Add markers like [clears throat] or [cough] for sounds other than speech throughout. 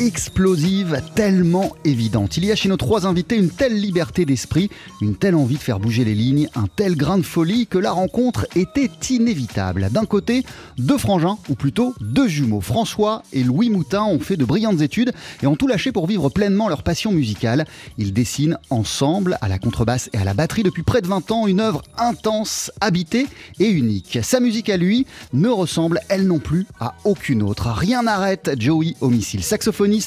explosive, tellement évidente. Il y a chez nos trois invités une telle liberté d'esprit, une telle envie de faire bouger les lignes, un tel grain de folie que la rencontre était inévitable. D'un côté, deux frangins, ou plutôt deux jumeaux. François et Louis Moutin ont fait de brillantes études et ont tout lâché pour vivre pleinement leur passion musicale. Ils dessinent ensemble, à la contrebasse et à la batterie, depuis près de 20 ans, une œuvre intense, habitée et unique. Sa musique à lui ne ressemble, elle non plus, à aucune autre. Rien n'arrête Joey au missile.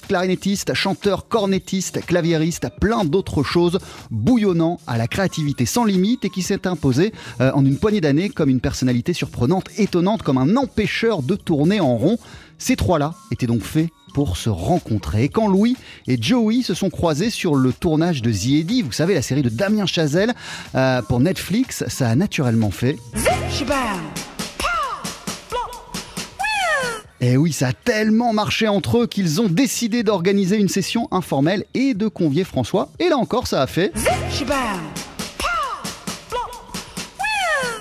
Clarinettiste, chanteur, cornettiste, claviériste, plein d'autres choses, bouillonnant à la créativité sans limite et qui s'est imposé euh, en une poignée d'années comme une personnalité surprenante, étonnante, comme un empêcheur de tourner en rond. Ces trois-là étaient donc faits pour se rencontrer. Et quand Louis et Joey se sont croisés sur le tournage de Eddy, vous savez, la série de Damien Chazelle euh, pour Netflix, ça a naturellement fait. Et oui, ça a tellement marché entre eux qu'ils ont décidé d'organiser une session informelle et de convier François. Et là encore, ça a fait.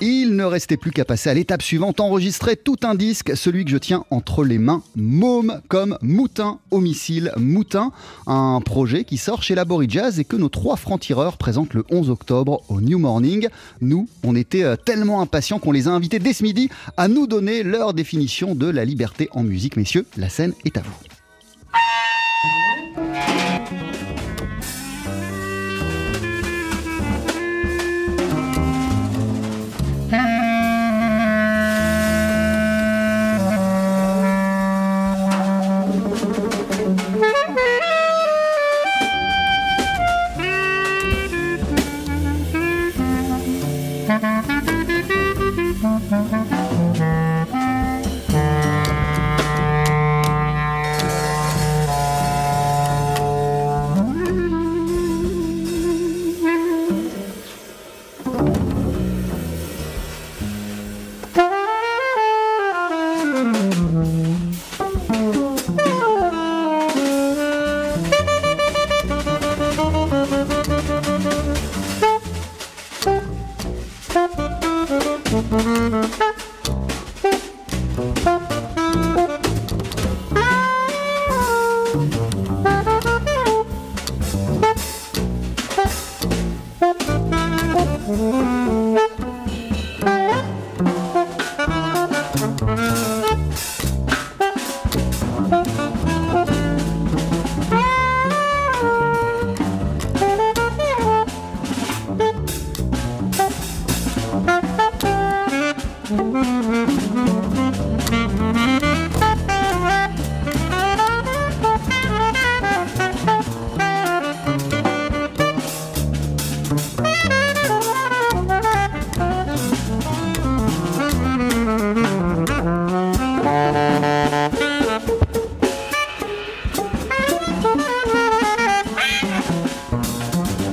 Il ne restait plus qu'à passer à l'étape suivante, enregistrer tout un disque, celui que je tiens entre les mains, Môme comme Moutin au missile Moutin, un projet qui sort chez Labori Jazz et que nos trois francs-tireurs présentent le 11 octobre au New Morning. Nous, on était euh, tellement impatients qu'on les a invités dès ce midi à nous donner leur définition de la liberté en musique. Messieurs, la scène est à vous. Bye.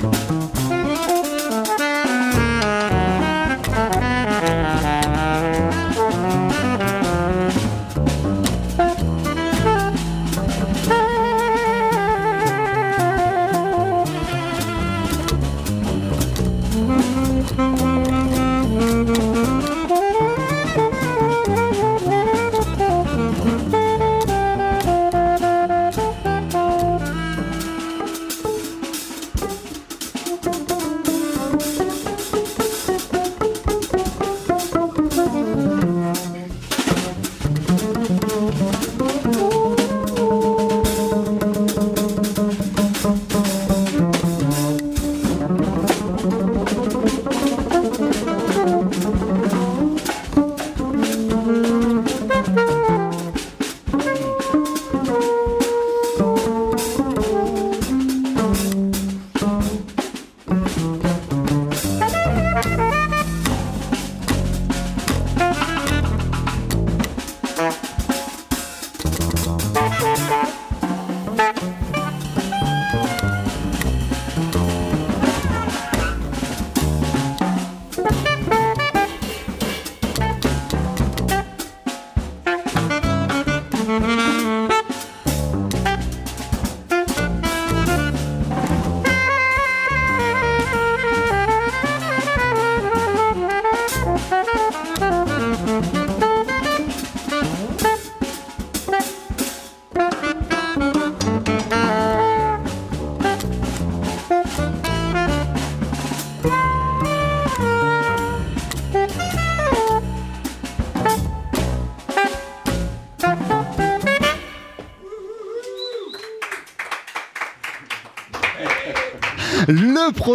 Bye.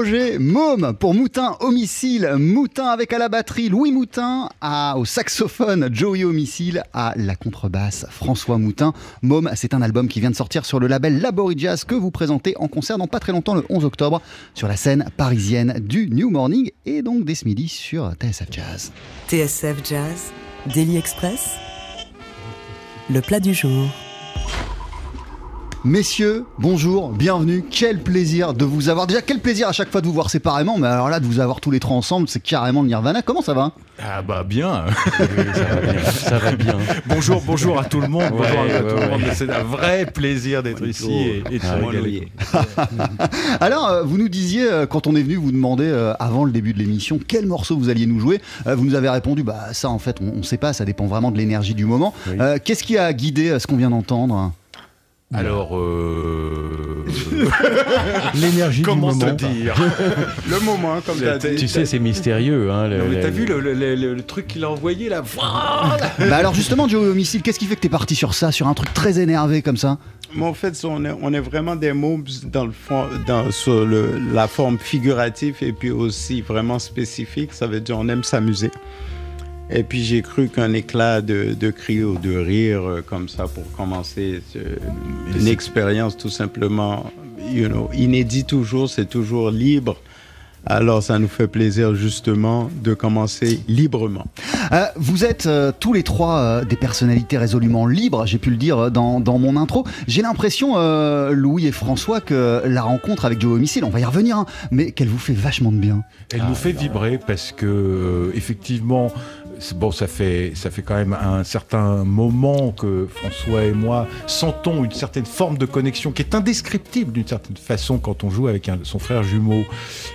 Projet Môme pour Moutin Homicile. Moutin avec à la batterie Louis Moutin, au saxophone Joey Homicile, à la contrebasse François Moutin. Môme, c'est un album qui vient de sortir sur le label Laborie Jazz que vous présentez en concert dans pas très longtemps, le 11 octobre, sur la scène parisienne du New Morning et donc dès ce midi sur TSF Jazz. TSF Jazz, Daily Express, le plat du jour. Messieurs, bonjour, bienvenue. Quel plaisir de vous avoir. Déjà, quel plaisir à chaque fois de vous voir séparément, mais alors là, de vous avoir tous les trois ensemble, c'est carrément le Nirvana. Comment ça va? Ah bah bien. ça va bien. Ça va bien. [laughs] Bonjour, bonjour à tout le monde. bonjour Ouais, à tout ouais, le monde. ouais. C'est un vrai plaisir d'être ici et, et de se Ah, régaler. [laughs] Alors, euh, vous nous disiez, euh, quand on est venu vous demander euh, avant le début de l'émission quel morceau vous alliez nous jouer, euh, vous nous avez répondu, bah ça en fait, on ne sait pas, ça dépend vraiment de l'énergie du moment. Oui. Euh, Qu'est-ce qui a guidé ce qu'on vient d'entendre? Alors, euh... [laughs] L'énergie du comment moment. te dire [laughs] Le moment, comme tu as dit. Tu sais, c'est mystérieux. Hein, le- Non, mais T'as vu le, le- le- le- le truc qu'il a envoyé là [laughs] Bah alors justement, Joe Homicile, qu'est-ce qui fait que t'es parti sur ça, sur un truc très énervé comme ça? Mais en fait, on est, on est vraiment des mots dans le fond, dans, sur le, la forme figurative et puis aussi vraiment spécifique. Ça veut dire on aime s'amuser. Et puis j'ai cru qu'un éclat de, de cri ou de rire euh, comme ça pour commencer euh, une expérience tout simplement, you know, inédit toujours, c'est toujours libre. Alors ça nous fait plaisir justement de commencer librement. Euh, vous êtes euh, tous les trois euh, des personnalités résolument libres, j'ai pu le dire dans, dans mon intro. J'ai l'impression, euh, Louis et François, que la rencontre avec Joe Homicile, on va y revenir, hein, mais qu'elle vous fait vachement de bien. Elle nous fait vibrer parce que euh, effectivement, bon, ça fait ça fait quand même un certain moment que François et moi sentons une certaine forme de connexion qui est indescriptible d'une certaine façon quand on joue avec un- son frère jumeau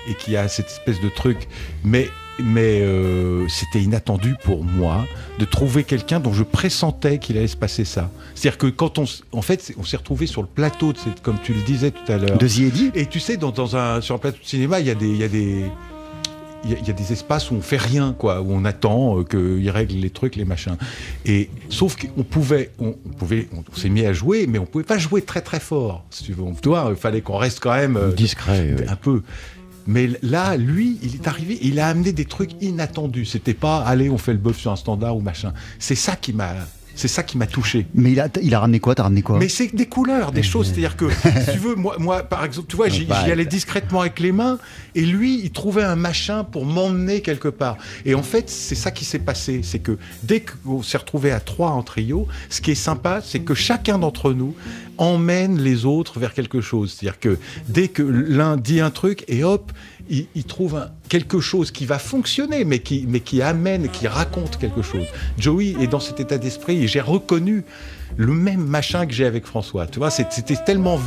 et qui a cette espèce de truc, mais mais euh, c'était inattendu pour moi de trouver quelqu'un dont je pressentais qu'il allait se passer ça. C'est-à-dire que quand on, en fait, on s'est retrouvé sur le plateau, de cette, comme tu le disais tout à l'heure, De Ziedi et tu sais, dans, dans un, sur un plateau de cinéma, il y a des. Il y a des il y, a, il y a des espaces où on fait rien, quoi, où on attend euh, qu'ils règlent les trucs, les machins. Et sauf qu'on pouvait, on, on pouvait, on, s'est mis à jouer, mais on pouvait pas jouer très très fort. Si tu veux, il fallait qu'on reste quand même euh, Discret. ouais. un peu. Mais là, lui, il est arrivé, il a amené des trucs inattendus. C'était pas, allez, on fait le bœuf sur un standard ou machin. C'est ça qui m'a, c'est ça qui m'a touché. Mais il a, il a ramené quoi? T'as ramené quoi? Mais c'est des couleurs, des choses. C'est-à-dire que, si tu veux, moi, moi, par exemple, tu vois, j'y j'y allais discrètement avec les mains, et lui, il trouvait un machin pour m'emmener quelque part. Et en fait, c'est ça qui s'est passé. C'est que dès qu'on s'est retrouvé à trois en trio, ce qui est sympa, c'est que chacun d'entre nous emmène les autres vers quelque chose. C'est-à-dire que dès que l'un dit un truc, et hop, il, trouve quelque chose qui va fonctionner, mais qui, mais qui amène, qui raconte quelque chose. Joey est dans cet état d'esprit et j'ai reconnu le même machin que j'ai avec François. Tu vois, c'était tellement,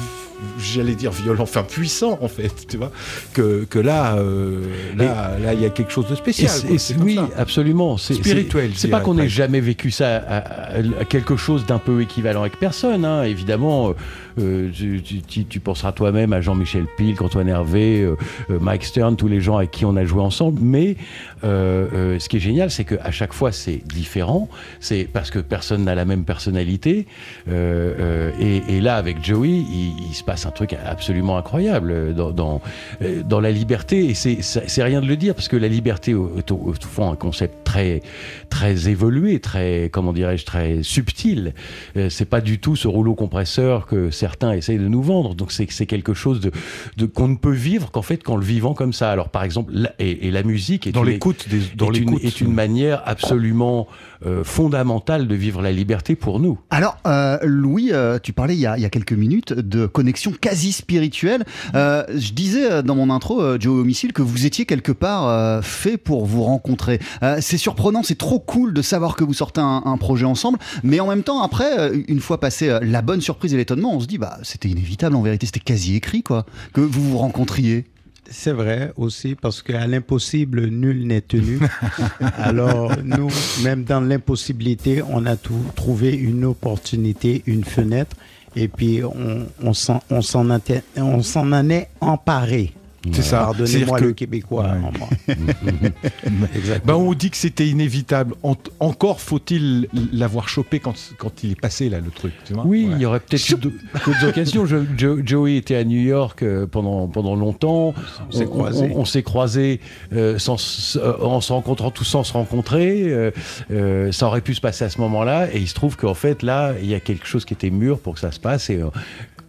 j'allais dire violent, enfin puissant en fait, tu vois, que, que là, euh, là, là, il y a quelque chose de spécial. quoi. oui, ça. absolument. C'est Spirituel, c'est- pas qu'on presque. jamais vécu ça à, à- à quelque chose d'un peu équivalent avec personne. hein. Évidemment, euh, euh, tu, tu- tu- tu penseras toi-même à Jean-Michel Pilk, Antoine Hervé, euh, Mike Stern, tous les gens avec qui on a joué ensemble. Mais euh, ce qui est génial, c'est qu'à chaque fois, c'est différent. C'est parce que personne n'a la même personnalité. Et, et là, avec Joey, il, il se passe un truc absolument incroyable euh, dans, dans, euh, dans la liberté. Et c'est- rien de le dire, parce que la liberté est au, au fond un concept très, très évolué, très, comment dirais-je, très subtil. Euh, c'est pas du tout ce rouleau compresseur que certains essayent de nous vendre. Donc c'est quelque chose de, de qu'on ne peut vivre qu'en fait qu'en le vivant comme ça. Alors par exemple, la- et, et la musique est Dans l'écoute, dans l'écoute. est une manière absolument euh, fondamentale de vivre la liberté pour nous. Alors, euh, Louis, euh, tu parlais il y, a, il y a quelques minutes de connexion quasi spirituelle. Euh, je disais euh, dans mon intro, euh, Joe Homicile, que vous étiez quelque part fait pour vous rencontrer. C'est surprenant, c'est trop cool de savoir que vous sortez un, un projet ensemble, mais en même temps, après, une fois passé la bonne surprise et l'étonnement, on se dit, bah, c'était inévitable en vérité, c'était quasi écrit, quoi, que vous vous rencontriez. C'est vrai aussi parce qu'à l'impossible, nul n'est tenu. [laughs] Alors nous, même dans l'impossibilité, on a tout, trouvé une opportunité, une fenêtre, et puis on, on s'en on on s'en en est emparé. C'est ça. Pardonnez-moi le que- québécois en [laughs] moi. Ben, on dit que c'était inévitable. En- encore faut-il l'avoir chopé quand, quand il est passé là le truc. Tu vois Oui, Ouais. il y aurait peut-être eu d'autres occasions. Je- Jo- Joey était à New York euh, pendant, pendant longtemps. On s'est croisés. on- on s'est croisés euh, sans euh, en se rencontrant tous sans se rencontrer. euh, euh, ça aurait pu se passer à ce moment-là. Et il se trouve qu'en fait, là, il y a quelque chose qui était mûr pour que ça se passe. Et euh,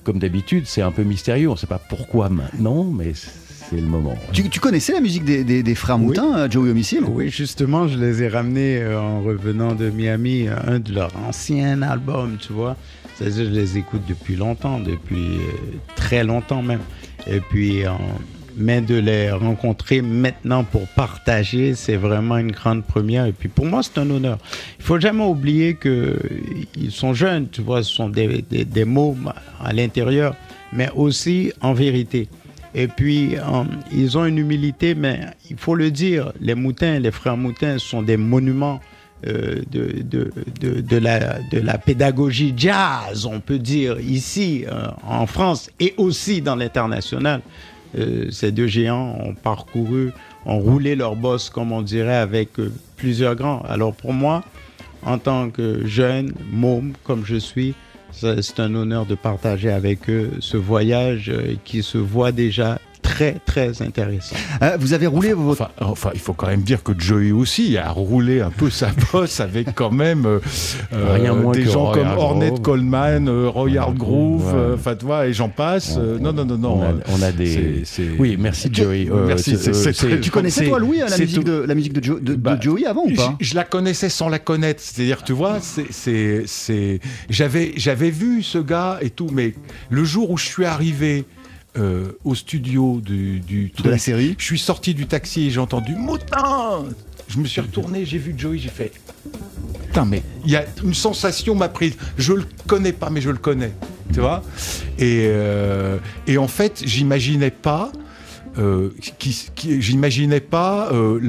comme d'habitude, c'est un peu mystérieux. On ne sait pas pourquoi maintenant, mais c'est le moment. Tu, tu connaissais la musique des, des- des frères Oui. Moutin, euh, Joey Homicide? Oui, justement, je les ai ramenés euh, en revenant de Miami, euh, un de leurs anciens albums, tu vois. C'est-à-dire, je les écoute depuis longtemps, depuis euh, très longtemps même. Et puis, euh, mais de les rencontrer maintenant pour partager, c'est vraiment une grande première. Et puis, pour moi, c'est un honneur. Il faut jamais oublier que ils sont jeunes, tu vois, ce sont des, des, mots à l'intérieur, mais aussi en vérité. Et puis, euh, ils ont une humilité, mais il faut le dire, les Moutins, les frères Moutins sont des monuments euh, de, de, de, la, de la pédagogie jazz, on peut dire, ici euh, en France et aussi dans l'international. Euh, ces deux géants ont parcouru, ont roulé leur boss, comme on dirait, avec euh, plusieurs grands. Alors pour moi, en tant que jeune, môme, comme je suis, c'est un honneur de partager avec eux ce voyage euh, qui se voit déjà très, très intéressant. Euh, Vous avez roulé votre... Enfin, enfin, il faut quand même dire que Joey aussi a roulé un peu sa [laughs] bosse avec quand même euh, euh, moins des que gens Roy comme. Ornette Coleman, euh, Roy Hargrove, euh, enfin vois, et j'en passe. non, non, non, non. on, a, on a des. c'est- c'est- Oui, merci Joey. Merci, c'est- c'est très- Tu connaissais c'est- toi, Louis, la c'est musique, tout. de, la musique de, Jo- de- de Bah, Joey avant ou pas? je, je la connaissais sans la connaître. C'est-à-dire, tu vois, c'est, c'est, c'est- j'avais, j'avais vu ce gars et tout, mais le jour où je suis arrivé euh, au studio du, du De la série je suis sorti du taxi et j'ai entendu Moutin Je me suis retourné, j'ai vu Joey, j'ai fait Putain, mais il y a une sensation m'a prise. Je le connais pas, mais je le connais. Tu vois? Et, euh, et en fait, j'imaginais pas. Euh, qui, qui- j'imaginais pas euh,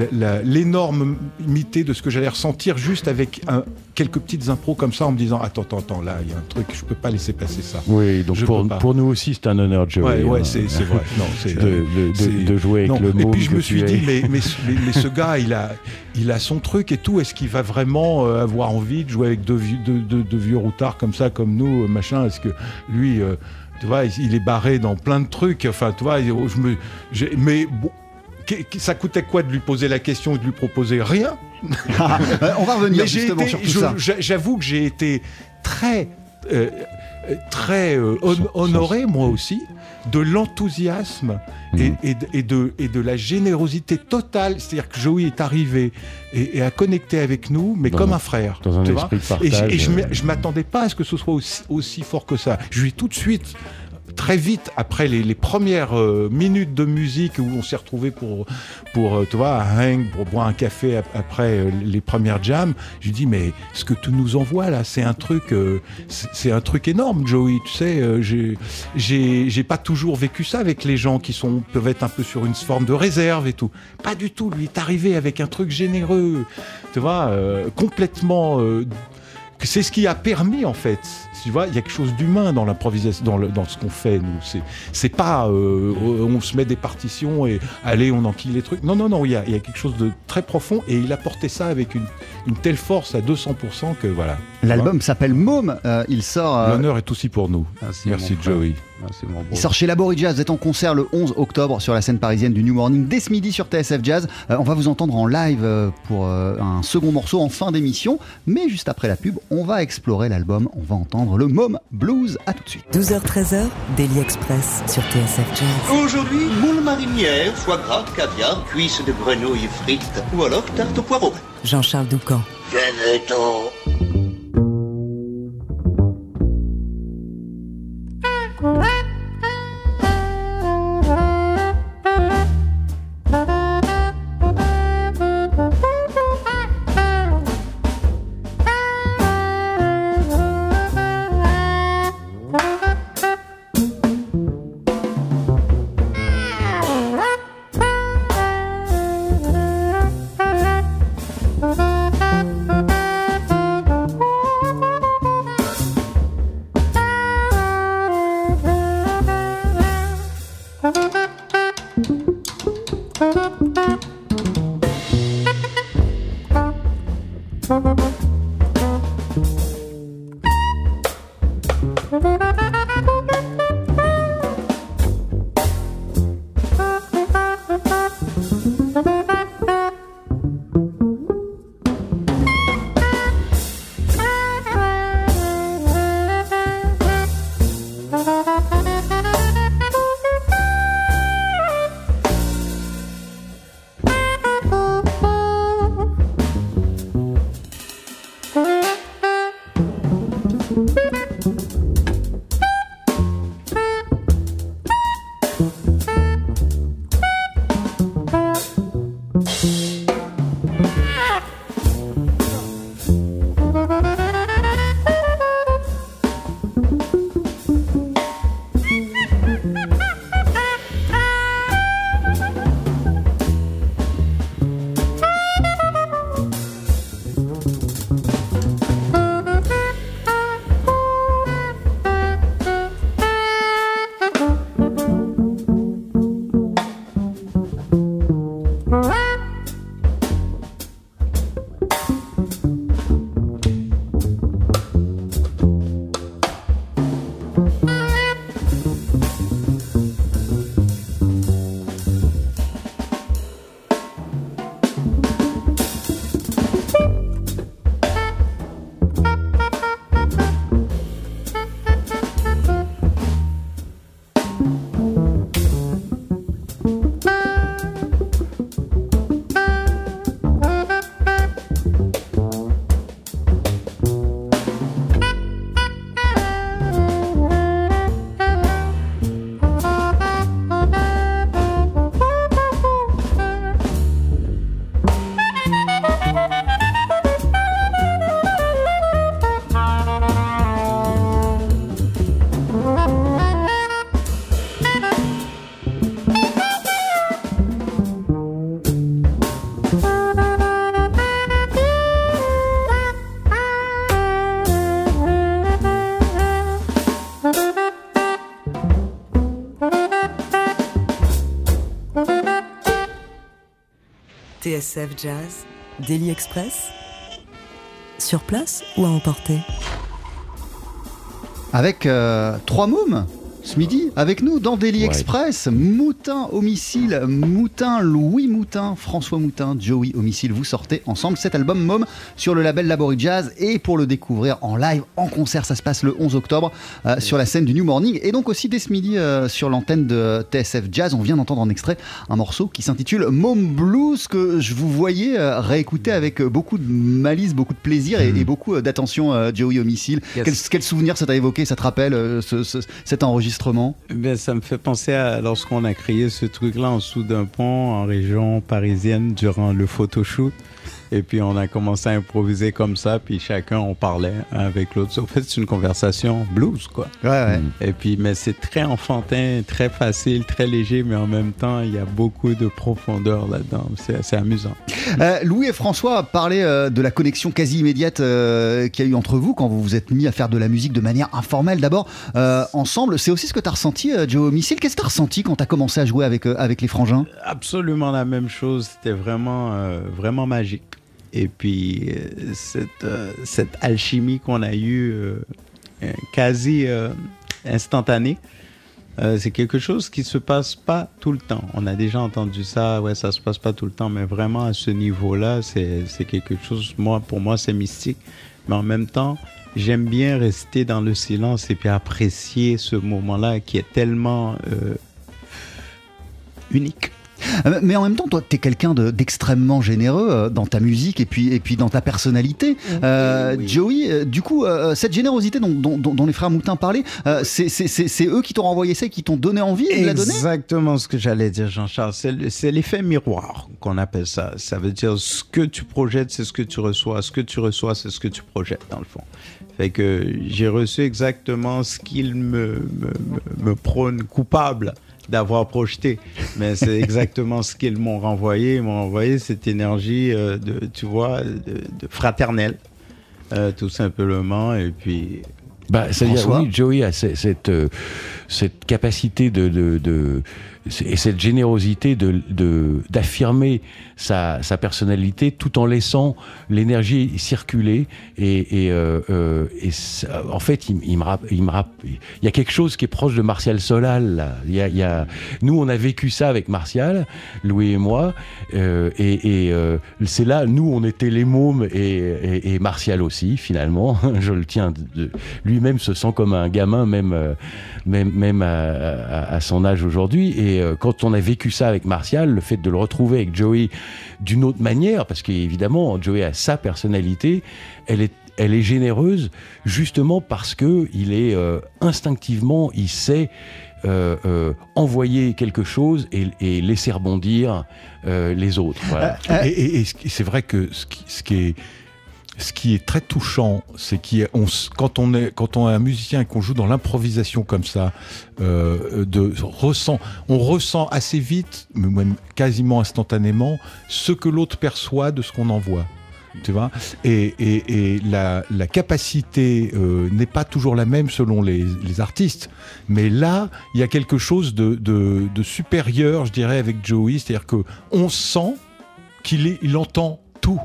l'énormité de ce que j'allais ressentir juste avec un- quelques petites impros comme ça en me disant attends attends attends là il y a un truc je peux pas laisser passer ça Oui, donc pour, pour nous aussi, c'est un honneur, Joey. ouais ouais hein. c'est vrai non [laughs] de, de- de- de jouer avec le et mot. puis je me suis dit, mais, [laughs] mais, mais- mais ce gars, il a, il a son truc et tout. Est-ce qu'il va vraiment euh, avoir envie de jouer avec deux, vieux- deux, deux- deux vieux routards comme ça, comme nous, euh, machin? Est-ce que lui, tu vois, il, est barré dans plein de trucs. Enfin, tu vois, je me, mais bon, ça coûtait quoi de lui poser la question et de lui proposer rien? [laughs] Euh, On va revenir mais justement été- sur tout je- ça. j'a- J'avoue que j'ai été très, euh, très euh, honoré, moi aussi, de l'enthousiasme et, Mhm. et de, et, de, et de la générosité totale. C'est-à-dire que Joey est arrivé et, et a connecté avec nous, mais Dans comme un- un frère. dans un esprit de Et je- partage, Et je ne m'attendais pas à ce que ce soit aussi, aussi fort que ça. Je lui ai tout de suite très vite après les, premières euh, minutes de musique où on s'est retrouvé pour pour euh, tu vois hang pour boire un café ap- après euh, les premières jams je dis mais ce que tu nous envoies là c'est un truc c'est un truc énorme Joey tu sais j'ai pas toujours vécu ça avec les gens qui sont peuvent être un peu sur une forme de réserve et tout pas du tout lui est arrivé avec un truc généreux tu vois complètement c'est ce qui a permis en fait. Tu vois, il y a quelque chose d'humain dans l'improvisation, dans, ce qu'on fait. Nous, c'est c'est pas euh, on se met des partitions et allez on enquille les trucs. Non non non, il y a, il y a quelque chose de très profond et il a porté ça avec une, une telle force à 200% que voilà. L'album s'appelle Môme. euh, il sort. euh, L'honneur est aussi pour nous. Merci, Merci. Joey. Beau. Il sort chez Labori Jazz. Vous êtes en concert le 11 octobre sur la scène parisienne du New Morning dès ce midi sur TSF Jazz. Euh, on va vous entendre en live euh, pour euh, un second morceau en fin d'émission. Mais juste après la pub, on va explorer l'album. On va entendre le Môme Blues. À tout de suite. 12h-13h, Daily Express sur TSF Jazz. Aujourd'hui, moule marinière, foie gras, caviar, cuisses de grenouille frites ou alors tarte au poireau. Jean-Charles Doucan. Venez-t'en. TSF Jazz, Daily Express, sur place ou à emporter? Avec euh, trois mômes ce midi avec nous dans Daily Express. Moutin homicile, Moutin, Louis Moutin, François Moutin, Joey homicile. Vous sortez ensemble cet album Mom sur le label Laborie Jazz et pour le découvrir en live, en concert, ça se passe le 11 octobre euh, sur la scène du New Morning et donc aussi dès ce midi euh, sur l'antenne de TSF Jazz. On vient d'entendre en extrait un morceau qui s'intitule Mom Blues que je vous voyais euh, réécouter avec beaucoup de malice, beaucoup de plaisir et, mm. beaucoup d'attention, Joey homicile. Quel, souvenir ça t'a évoqué, ça te rappelle cet enregistrement ben, Ça me fait penser à lorsqu'on a créé ce truc-là en dessous d'un pont en région parisienne durant le photoshoot. Et puis on a commencé à improviser comme ça, puis chacun on parlait avec l'autre. En fait, c'est une conversation blues, quoi. Ouais, ouais. Mm. Et puis, mais c'est très enfantin, très facile, très léger, mais en même temps, il y a beaucoup de profondeur là-dedans. C'est assez amusant. Euh, Louis et François parlaient euh, de la connexion quasi immédiate euh, qu'il y a eu entre vous quand vous vous êtes mis à faire de la musique de manière informelle d'abord ensemble. C'est aussi ce que tu as ressenti, Joe Missile. Qu'est-ce que tu as ressenti quand tu as commencé à jouer avec, avec les frangins? Absolument la même chose. C'était vraiment, vraiment magique. Et puis, euh, cette, euh, cette alchimie qu'on a eue euh, quasi instantanée, c'est quelque chose qui se passe pas tout le temps. On a déjà entendu ça, ouais, ça se passe pas tout le temps, mais vraiment à ce niveau-là, c'est quelque chose, moi, pour moi, c'est mystique. Mais en même temps, j'aime bien rester dans le silence et puis apprécier ce moment-là qui est tellement unique. Euh, mais en même temps, toi, tu es quelqu'un d'extrêmement généreux euh, dans ta musique et puis, et puis dans ta personnalité. Euh, Joey, du coup, cette générosité dont, les frères Moutin parlaient, c'est eux qui t'ont renvoyé ça et qui t'ont donné envie de la donner? Exactement ce que j'allais dire, Jean-Charles. C'est l'effet miroir qu'on appelle ça. Ça veut dire ce que tu projettes, c'est ce que tu reçois. Ce que tu reçois, c'est ce que tu projettes, dans le fond. Fait que j'ai reçu exactement ce qu'il me, me, me prône coupable d'avoir projeté. Mais c'est [laughs] exactement ce qu'ils m'ont renvoyé. Ils m'ont envoyé cette énergie euh, de, tu vois, de, fraternelle, euh, tout simplement. Et puis. Bah, c'est-à-dire, oui, Joey a cette, euh, cette capacité de, de, et cette générosité de d'affirmer sa, sa, personnalité tout en laissant l'énergie circuler et, et, euh, euh en fait il, me il me il y a quelque chose qui est proche de Martial Solal là. Il, y a, il y a, nous on a vécu ça avec Martial Louis et moi euh, et, et c'est là nous on était les mômes et, et, Martial aussi finalement [laughs] je le tiens lui-même se sent comme un gamin même même même à, à, à son âge aujourd'hui et euh, quand on a vécu ça avec Martial, le fait de le retrouver avec Joey d'une autre manière, parce qu'évidemment, Joey a sa personnalité, elle est elle est généreuse justement parce que il est euh, instinctivement, il sait euh, euh, envoyer quelque chose et, et laisser rebondir euh, les autres. Voilà. Et, et, et c'est vrai que ce qui, ce qui est ce qui est très touchant, c'est qu'on quand on est quand on est un musicien et qu'on joue dans l'improvisation comme ça, euh, on ressent assez vite, même quasiment instantanément, ce que l'autre perçoit de ce qu'on envoie. Tu vois? Et, la, capacité euh, n'est pas toujours la même selon les, artistes. Mais là, il y a quelque chose de supérieur, je dirais, avec Joey. C'est-à-dire qu'on sent qu'il il entend tout.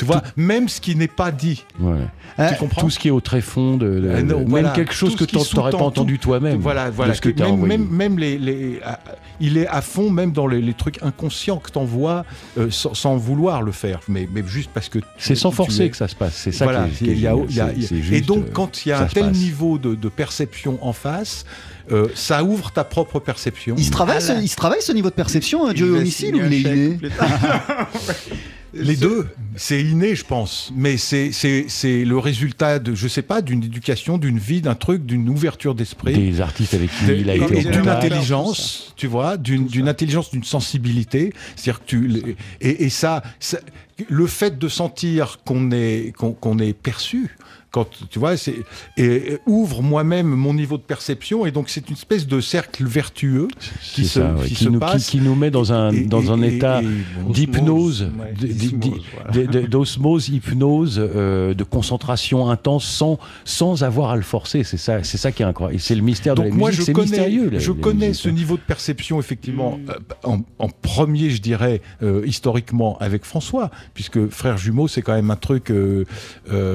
Tu vois, tout... même ce qui n'est pas dit. Ouais. Tu euh, comprends Tout ce qui est au tréfond de, de euh, non, même voilà, quelque chose que tu n'aurais pas entendu toi-même. Voilà, voilà. Ce que même, même, même, les, les euh, il est à fond même dans les, les trucs inconscients que t'envoies euh, sans, sans, vouloir le faire, mais, mais juste parce que c'est sans forcer es... que ça se passe. C'est ça. Voilà. Qui est, qui est, y a, y a, juste, et donc quand il y a un tel niveau de, de perception en face. Euh, ça ouvre ta propre perception. Il se travaille, ce, il se travaille ce niveau de perception, Dieu homicide, ou il est [laughs] Les deux, c'est inné, je pense, mais c'est le résultat de, je sais pas, d'une éducation, d'une vie, d'un truc, d'une ouverture d'esprit. Des artistes avec qui il a été D'une intelligence, tu vois, d'une intelligence, d'une sensibilité. C'est-à-dire que tu. Et, et ça, ça, le fait de sentir qu'on est, qu'on qu est perçu, quand tu vois, c'est et, et, ouvre moi-même mon niveau de perception et donc c'est une espèce de cercle vertueux qui se, ça, ouais. qui, qui, se nous, passe qui, qui, nous met dans un et, dans un état d'hypnose, d'osmose, hypnose, euh, de concentration intense sans sans avoir à le forcer. C'est ça, c'est ça qui est incroyable. C'est le mystère donc de la moi, musique. Je connais, mystérieux. Je les, connais les ce niveau de perception effectivement mmh. euh, en, en, premier, je dirais euh, historiquement avec François, puisque frère jumeau, c'est quand même un truc. Euh,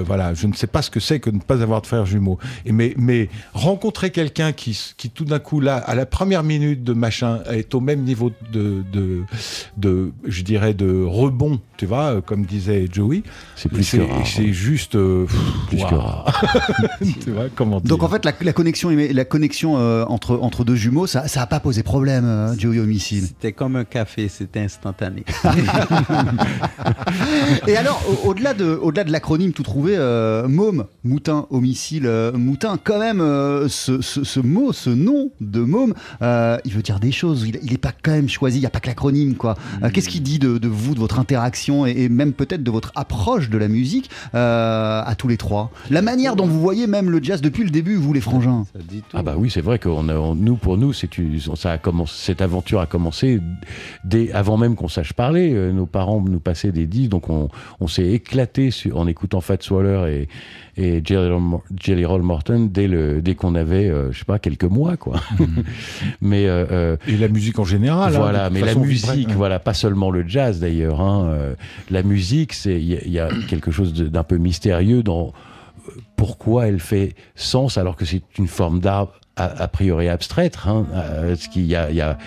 voilà, je ne sais pas ce que c'est que ne pas avoir de frères jumeaux. Et mais, mais rencontrer quelqu'un qui, qui tout d'un coup, là, à la première minute de machin, est au même niveau de, de, de je dirais, de rebond, tu vois, comme disait Joey. C'est plus que rare. C'est juste. Euh, plus wow. que rare. [laughs] tu vois, comment dire. Donc en fait, la, la connexion, la connexion euh, entre, entre deux jumeaux, ça n'a pas posé problème, euh, Joey Homicide. C'était comme un café, c'était instantané. [laughs] Et alors, au-delà au de, au -delà de l'acronyme tout trouvé, euh, môme, moutin, homicile, euh, moutin, quand même, euh, ce, ce, ce, mot, ce nom de môme, euh, il veut dire des choses. Il n'est pas quand même choisi, il n'y a pas que l'acronyme, quoi. Mmh. Qu'est-ce qu'il dit de, de, vous, de votre interaction et, et même peut-être de votre approche de la musique à tous les trois? La manière dont vous voyez même le jazz depuis le début, vous, les frangins? Ah, bah oui, c'est vrai que on a, on, nous, pour nous, une, ça a commencé, cette aventure a commencé dès, avant même qu'on sache parler. nos parents nous passaient des disques, donc on, on s'est éclaté sur, en écoutant Fats Waller et, et Jelly, Jelly Roll Morton dès, le, dès qu'on avait, euh, je sais pas, quelques mois, quoi. Mmh. [laughs] mais euh, et la musique en général. Voilà, hein, mais la musique, ouais. voilà, pas seulement le jazz d'ailleurs. Hein, euh, la musique, c'est il y, y, a [clears throat] quelque chose d'un peu mystérieux dans pourquoi elle fait sens alors que c'est une forme d'art a, a, priori abstraite. Hein, ce qu'il y a, il y a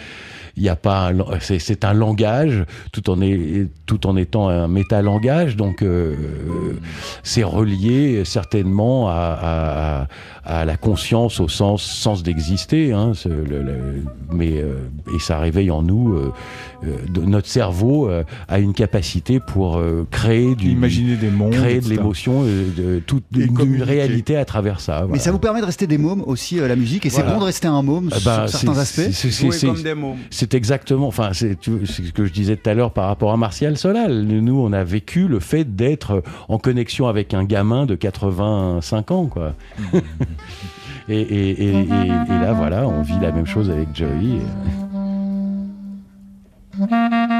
il n'y a pas c'est un langage tout en est tout en étant un métalangage donc euh, c'est relié certainement à, la conscience au sens d'exister hein, mais euh, et ça réveille en nous euh, de, notre cerveau euh, a une capacité pour euh, créer du imaginer des mondes créer de l'émotion de toute une, une, réalité à travers ça voilà. mais ça vous permet de rester des mômes aussi la musique et c'est voilà. bon de rester un môme bah, sur certains aspects c'est exactement, enfin, c'est ce que je disais tout à l'heure par rapport à Martial Solal. Nous, on a vécu le fait d'être en connexion avec un gamin de 85 ans, quoi. [laughs] et, et, et, et, là, voilà, on vit la même chose avec Joey. Caresse [laughs]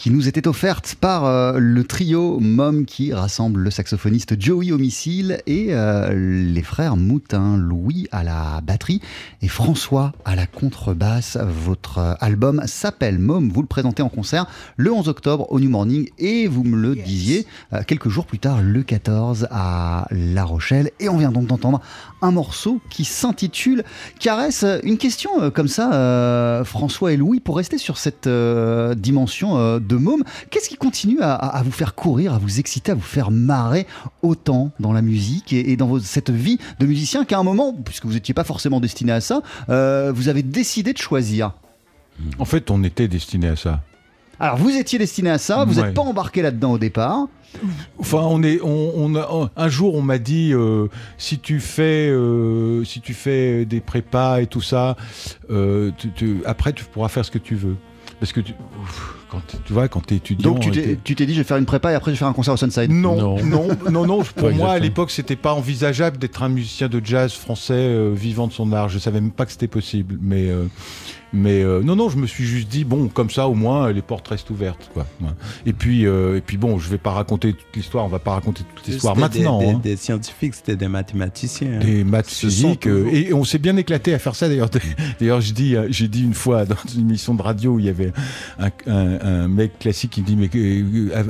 qui nous était offerte par euh, le trio Mom qui rassemble le saxophoniste Joey Homicile et euh, les frères Moutin, Louis à la batterie et François à la contrebasse. Votre euh, album s'appelle Mom, vous le présentez en concert le 11 octobre au New Morning et vous me le disiez quelques jours plus tard le 14 à La Rochelle et on vient donc d'entendre un morceau qui s'intitule Caresse. Une question comme ça, François et Louis, pour rester sur cette dimension de môme. Qu'est-ce qui continue à, vous faire courir, à vous exciter, à vous faire marrer autant dans la musique et, dans cette vie de musicien qu'à un moment, puisque vous n'étiez pas forcément destiné à ça, euh, vous avez décidé de choisir En fait, on était destiné à ça. Alors, vous étiez destiné à ça, vous n'êtes pas embarqué là-dedans au départ. Enfin, on est, on, un jour, on m'a dit euh, si tu fais, euh, si tu fais des prépas et tout ça, après tu pourras faire ce que tu veux. Parce que tu, quand tu vois, quand es étudiant. Donc tu t'es dit, je vais faire une prépa et après je vais faire un concert au Sunside. Non, non, non, non. [laughs] pour moi, à l'époque, c'était pas envisageable d'être un musicien de jazz français euh, vivant de son art. Je savais même pas que c'était possible. Mais euh, mais euh, non, non, je me suis juste dit, bon, comme ça, au moins, les portes restent ouvertes. Quoi. Et, puis, euh, et puis, bon, je vais pas raconter toute l'histoire, on va pas raconter toute l'histoire maintenant. Des, hein. des, scientifiques, c'était des mathématiciens. Des maths physiques. Euh, et on s'est bien éclaté à faire ça, d'ailleurs. [laughs] D'ailleurs, j'ai dit, dit une fois dans une émission de radio où il y avait un, un, mec classique qui me dit, mais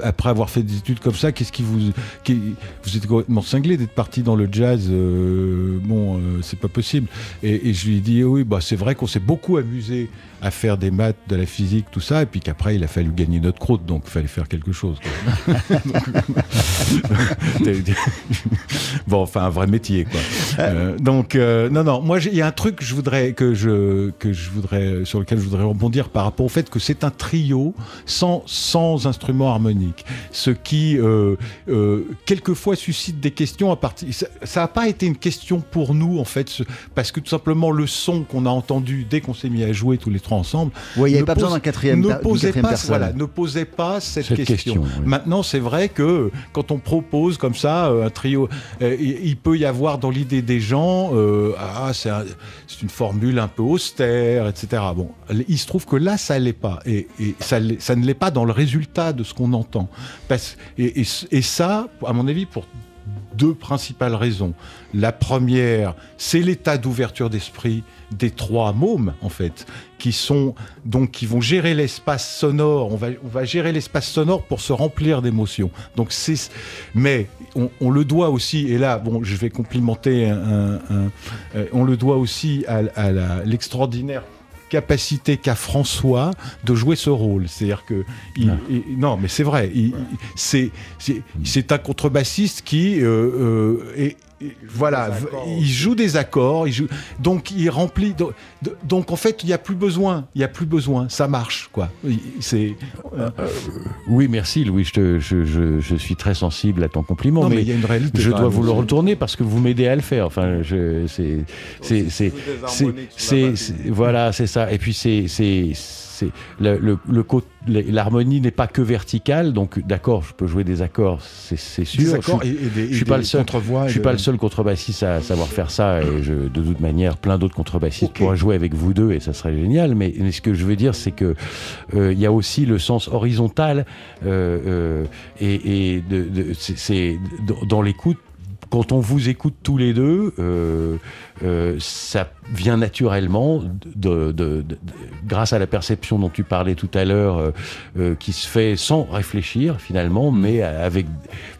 après avoir fait des études comme ça, qu'est-ce qui vous. vous êtes complètement cinglé d'être parti dans le jazz. bon, c'est pas possible. Et, et, je lui ai dit, oui, bah, c'est vrai qu'on s'est beaucoup amusé easy à faire des maths, de la physique, tout ça, et puis qu'après il a fallu gagner notre croûte, donc il fallait faire quelque chose. [laughs] [laughs] bon, enfin un vrai métier, quoi. Euh, donc euh, non, non, moi il y a un truc que je voudrais que je que je voudrais sur lequel je voudrais rebondir par rapport au fait que c'est un trio sans, sans instrument harmonique. Ce qui, euh, euh, quelquefois, suscite des questions à partir. Ça n'a pas été une question pour nous, en fait, parce que tout simplement, le son qu'on a entendu dès qu'on s'est mis à jouer tous les trois ensemble. Oui, il n'y avait pas besoin d'un quatrième, ne posait pas, personne. Voilà, ne posait pas cette, question. Maintenant, c'est vrai que quand on propose comme ça euh, un trio, il peut y avoir dans l'idée des gens, ah, c'est une formule un peu austère, etc. Bon, il se trouve que là, ça l'est pas. Et, ça, ça, ne l'est pas dans le résultat de ce qu'on entend. Parce, et, et, ça, à mon avis, pour deux principales raisons. La première, c'est l'état d'ouverture d'esprit des trois mômes, en fait, qui sont donc qui vont gérer l'espace sonore. On va, on va gérer l'espace sonore pour se remplir d'émotions. Donc c'est, mais on, le doit aussi. Et là, bon, je vais complimenter un, euh, on le doit aussi à, à l'extraordinaire capacité qu'a François de jouer ce rôle. C'est-à-dire que il, ah. non, mais c'est vrai. C'est c'est un contrebassiste qui euh, euh, est voilà, il joue des accords, il joue, donc il remplit. Donc, en fait, il n'y a plus besoin, il y a plus besoin, ça marche quoi. C'est. Euh, oui, merci Louis, je, je, je, suis très sensible à ton compliment, mais, il y a une réalité. Je dois vous le retourner parce que vous m'aidez à le faire. Enfin, c'est c'est c'est voilà, c'est ça. Et puis c'est l'harmonie n'est pas que verticale, donc d'accord, je peux jouer des accords, c'est sûr. je, suis pas le seul, je suis pas le seul contrebassiste à savoir faire ça, et je, de toute manière, plein d'autres contrebassistes pourraient jouer avec vous deux, et ça serait génial. Mais, ce que je veux dire, c'est que euh, il y a aussi le sens horizontal, euh, euh, et, c'est dans l'écoute quand on vous écoute tous les deux, euh, euh, ça vient naturellement de, grâce à la perception dont tu parlais tout à l'heure, euh, qui se fait sans réfléchir finalement, mais avec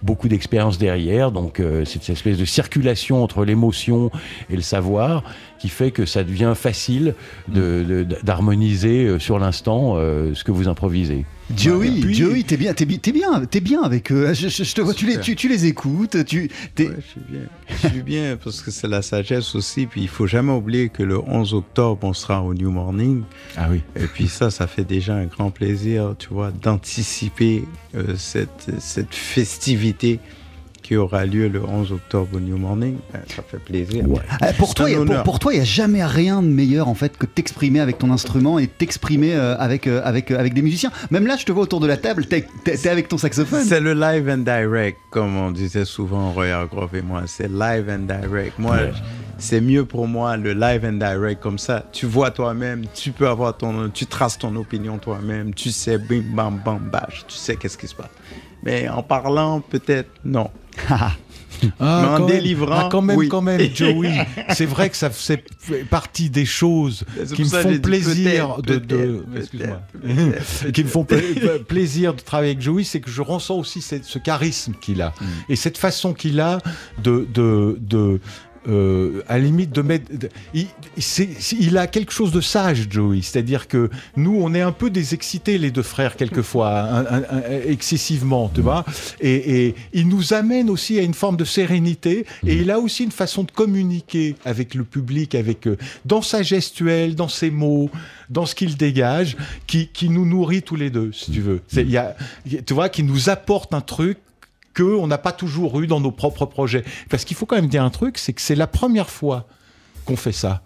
beaucoup d'expérience derrière. Donc c'est cette espèce de circulation entre l'émotion et le savoir qui fait que ça devient facile d'harmoniser sur l'instant ce que vous improvisez. Joey, Joey, t'es bien, t'es bien, t'es bien avec eux. Je, te vois, tu les, tu, les écoutes. Tu, je suis bien. Je suis bien parce que c'est la sagesse aussi. Puis il faut jamais oublier que le 11 octobre, on sera au New Morning. Ah oui. Et puis ça, ça fait déjà un grand plaisir, tu vois, d'anticiper euh, cette, cette festivité qui aura lieu le 11 octobre au New Morning. Ben, ça fait plaisir. Euh, pour, toi, pour, toi, il n'y a jamais rien de meilleur en fait que t'exprimer avec ton instrument et t'exprimer euh, avec, euh, avec, avec des musiciens. Même là, je te vois autour de la table, t'es es, avec ton saxophone. C'est le live and direct, comme on disait souvent, Roy Hargrove et moi. C'est live and direct. Moi, c'est mieux pour moi le live and direct comme ça. Tu vois toi-même, tu peux avoir ton, tu traces ton opinion toi-même, tu sais, bim, bam, bam, bash, tu sais qu'est-ce qui se passe. Mais en parlant, peut-être, non. [laughs] Ah, en délivrant. Ah, quand même, quand même, Joey. [laughs] c'est vrai que ça fait partie des choses [laughs] qui me font plaisir de. qui me font plaisir de travailler avec Joey, c'est que je ressens aussi ce charisme qu'il a. Mm. Et cette façon qu'il a de, de, de, euh, à la limite de mettre. Il, a quelque chose de sage, Joey. C'est-à-dire que nous, on est un peu des excités, les deux frères, quelquefois, excessivement, tu vois. Et, il nous amène aussi à une forme de sérénité. Et il a aussi une façon de communiquer avec le public, avec euh, dans sa gestuelle, dans ses mots, dans ce qu'il dégage, qui, qui nous nourrit tous les deux, si tu veux. Tu vois, qui nous apporte un truc qu'on n'a pas toujours eu dans nos propres projets. Parce qu'il faut quand même dire un truc, c'est que c'est la première fois qu'on fait ça.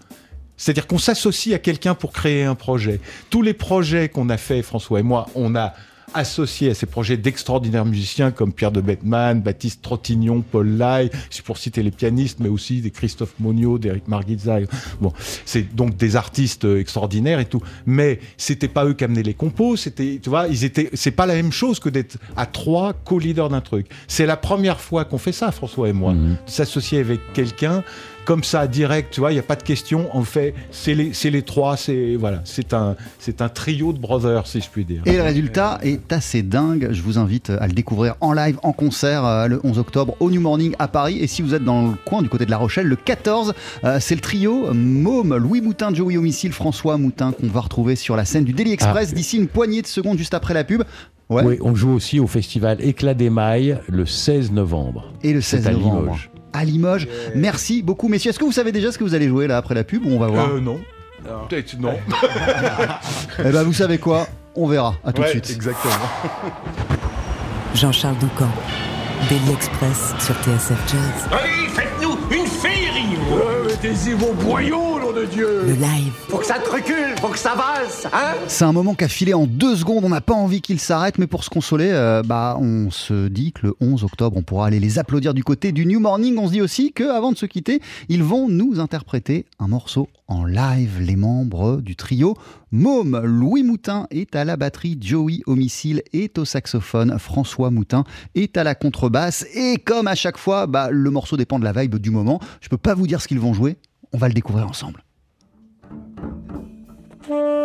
C'est-à-dire qu'on s'associe à quelqu'un pour créer un projet. Tous les projets qu'on a fait, François et moi, on a associé à ces projets d'extraordinaires musiciens comme Pierre de Bettman, Baptiste Trottignon, Paul Lai, c'est pour citer les pianistes, mais aussi des Christophe Monio, d'Éric Marguizza. Bon, c'est donc des artistes extraordinaires et tout. Mais c'était pas eux qui amenaient les compos, c'était, tu vois, ils étaient, c'est pas la même chose que d'être à trois co-leaders d'un truc. C'est la première fois qu'on fait ça, François et moi, mmh. de s'associer avec quelqu'un comme ça, direct, tu vois, il n'y a pas de question. En fait, c'est les, les, trois, c'est voilà, c'est un, c'est un trio de brothers, si je puis dire. Et le résultat est assez dingue. Je vous invite à le découvrir en live, en concert, euh, le 11 octobre au New Morning à Paris. Et si vous êtes dans le coin du côté de La Rochelle, le 14, euh, c'est le trio Môme, Louis Moutin, Joey Homicile, François Moutin, qu'on va retrouver sur la scène du Daily Express ah. d'ici une poignée de secondes juste après la pub. Oui, on joue aussi au festival Éclat des Mailles le 16 novembre. Et le 16 novembre à Limoges. Merci beaucoup, messieurs. Est-ce que vous savez déjà ce que vous allez jouer là après la pub On va voir. Euh, non. Peut-être non. [laughs] eh ben, vous savez quoi On verra. À tout de suite. Exactement. [laughs] Jean-Charles Doucan, Daily Express sur TSF Jazz. Allez, faites-nous une féerie Mettez-y vos boyaux, nom de Dieu Le live, Faut que ça te recule, faut que ça valse, hein C'est un moment qu'a filé en deux secondes. On n'a pas envie qu'il s'arrête, mais pour se consoler, euh, bah, on se dit que le 11 octobre, on pourra aller les applaudir du côté du New Morning. On se dit aussi qu'avant de se quitter, ils vont nous interpréter un morceau en live. Les membres du trio Môme, Louis Moutin est à la batterie, Joey au missile est au saxophone, François Moutin est à la contrebasse. Et comme à chaque fois, bah, le morceau dépend de la vibe du moment. Je peux pas vous dire ce qu'ils vont jouer. On va le découvrir ensemble. Mm-hmm.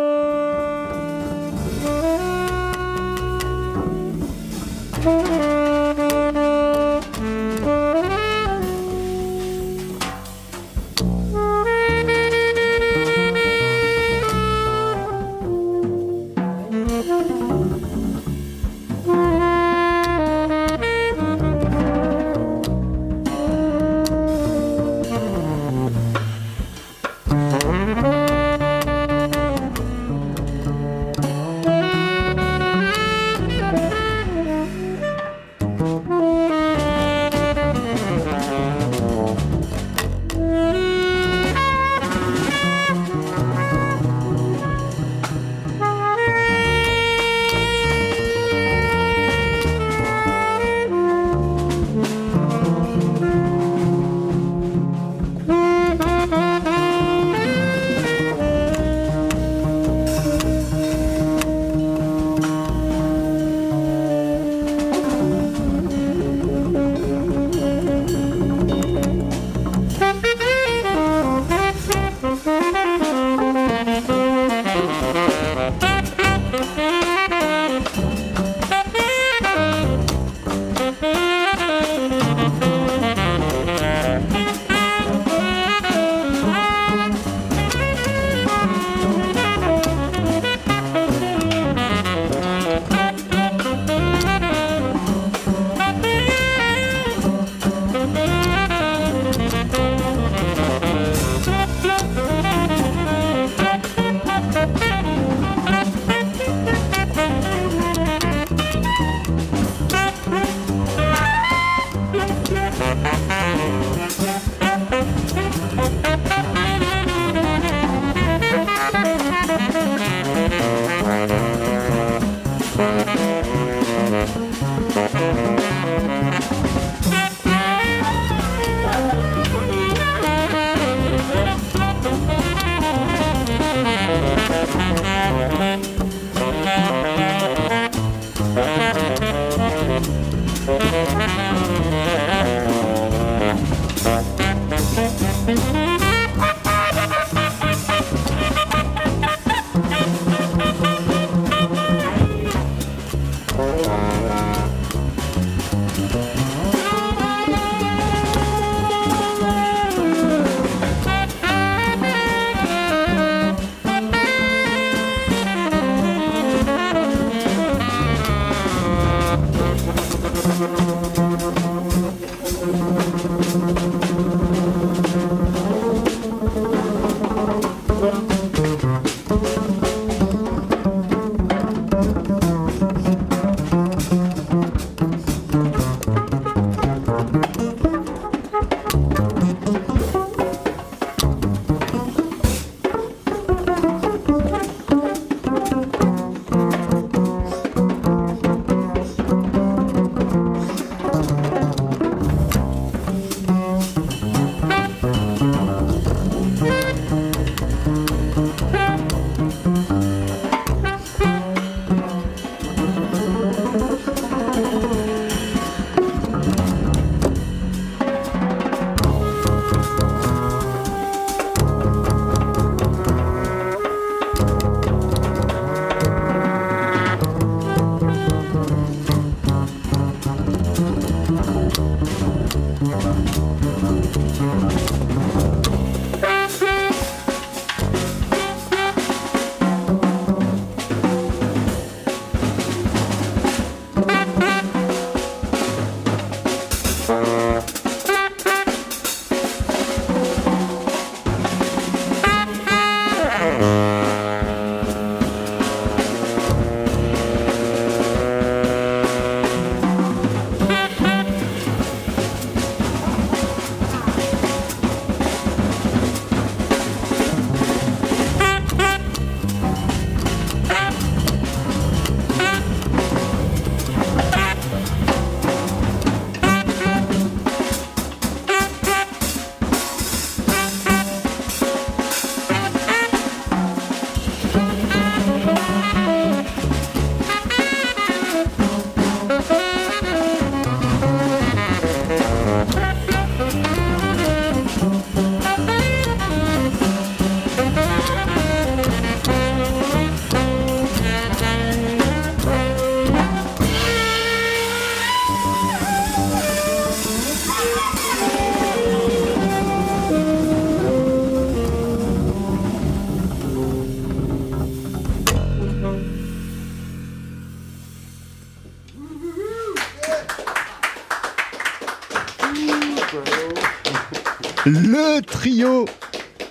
Trio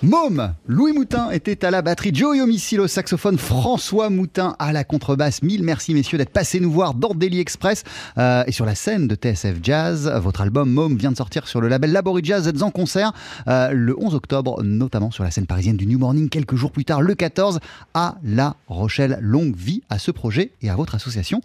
Môme, Louis Moutin était à la batterie, Joey Homicile au saxophone, François Moutin à la contrebasse. Mille merci messieurs d'être passés nous voir dans Daily Express euh, et sur la scène de TSF Jazz. Votre album Môme vient de sortir sur le label Laborie Jazz. Êtes en concert euh, le 11 octobre, notamment sur la scène parisienne du New Morning. Quelques jours plus tard, le 14, à La Rochelle. Longue vie à ce projet et à votre association.